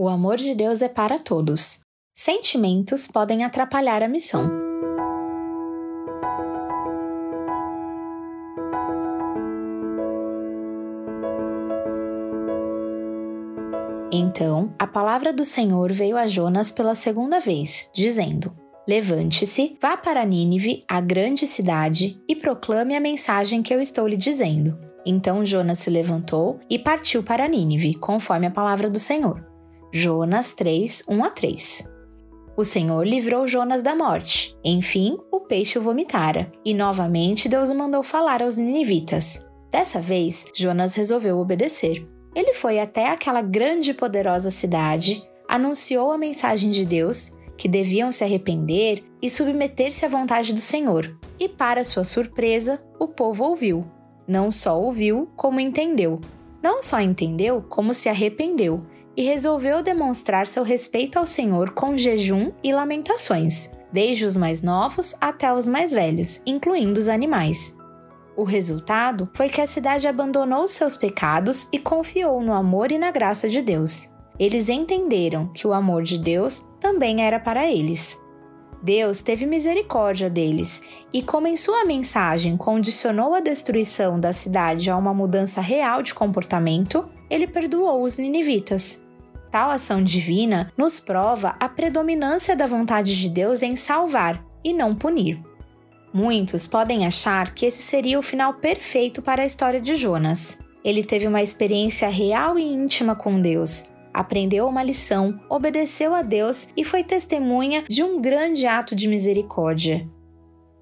O amor de Deus é para todos. Sentimentos podem atrapalhar a missão. Então, a palavra do Senhor veio a Jonas pela segunda vez, dizendo: Levante-se, vá para Nínive, a grande cidade, e proclame a mensagem que eu estou lhe dizendo. Então Jonas se levantou e partiu para Nínive, conforme a palavra do Senhor. Jonas 3, 1 a 3. O Senhor livrou Jonas da morte. Enfim, o peixe o vomitara. E novamente Deus mandou falar aos ninivitas. Dessa vez, Jonas resolveu obedecer. Ele foi até aquela grande e poderosa cidade, anunciou a mensagem de Deus, que deviam se arrepender e submeter-se à vontade do Senhor. E, para sua surpresa, o povo ouviu. Não só ouviu, como entendeu. Não só entendeu, como se arrependeu e resolveu demonstrar seu respeito ao Senhor com jejum e lamentações, desde os mais novos até os mais velhos, incluindo os animais. O resultado foi que a cidade abandonou seus pecados e confiou no amor e na graça de Deus. Eles entenderam que o amor de Deus também era para eles. Deus teve misericórdia deles e, como em sua mensagem condicionou a destruição da cidade a uma mudança real de comportamento, ele perdoou os ninivitas. Tal ação divina nos prova a predominância da vontade de Deus em salvar e não punir. Muitos podem achar que esse seria o final perfeito para a história de Jonas. Ele teve uma experiência real e íntima com Deus, aprendeu uma lição, obedeceu a Deus e foi testemunha de um grande ato de misericórdia.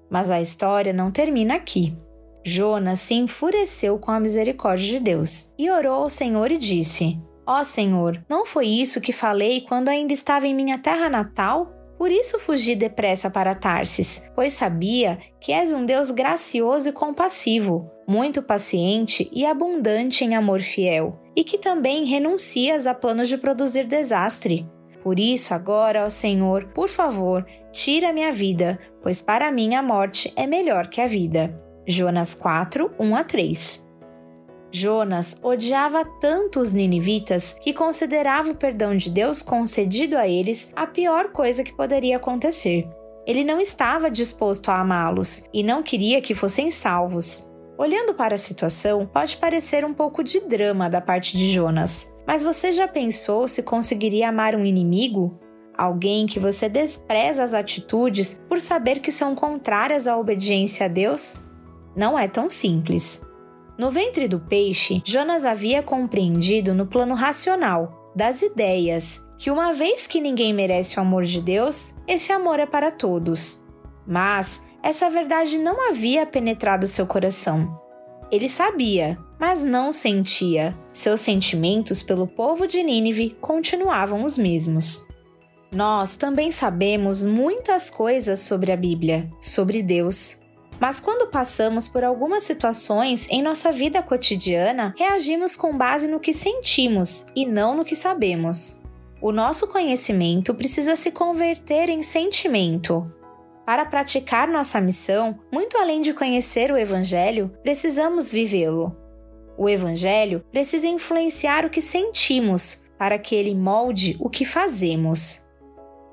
Mas a história não termina aqui. Jonas se enfureceu com a misericórdia de Deus e orou ao Senhor e disse: Ó oh, Senhor, não foi isso que falei quando ainda estava em minha terra natal? Por isso fugi depressa para Tarsis, pois sabia que és um Deus gracioso e compassivo, muito paciente e abundante em amor fiel, e que também renuncias a planos de produzir desastre. Por isso, agora, ó Senhor, por favor, tira minha vida, pois para mim a morte é melhor que a vida. Jonas 4, 1 a 3 Jonas odiava tanto os ninivitas que considerava o perdão de Deus concedido a eles a pior coisa que poderia acontecer. Ele não estava disposto a amá-los e não queria que fossem salvos. Olhando para a situação, pode parecer um pouco de drama da parte de Jonas, mas você já pensou se conseguiria amar um inimigo? Alguém que você despreza as atitudes por saber que são contrárias à obediência a Deus? Não é tão simples. No ventre do peixe, Jonas havia compreendido no plano racional, das ideias, que uma vez que ninguém merece o amor de Deus, esse amor é para todos. Mas essa verdade não havia penetrado seu coração. Ele sabia, mas não sentia. Seus sentimentos pelo povo de Nínive continuavam os mesmos. Nós também sabemos muitas coisas sobre a Bíblia, sobre Deus, mas quando passamos por algumas situações em nossa vida cotidiana, reagimos com base no que sentimos e não no que sabemos. O nosso conhecimento precisa se converter em sentimento. Para praticar nossa missão, muito além de conhecer o Evangelho, precisamos vivê-lo. O Evangelho precisa influenciar o que sentimos, para que ele molde o que fazemos.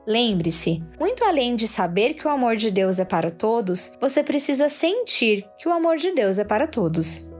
Lembre-se, muito além de saber que o amor de Deus é para todos, você precisa sentir que o amor de Deus é para todos.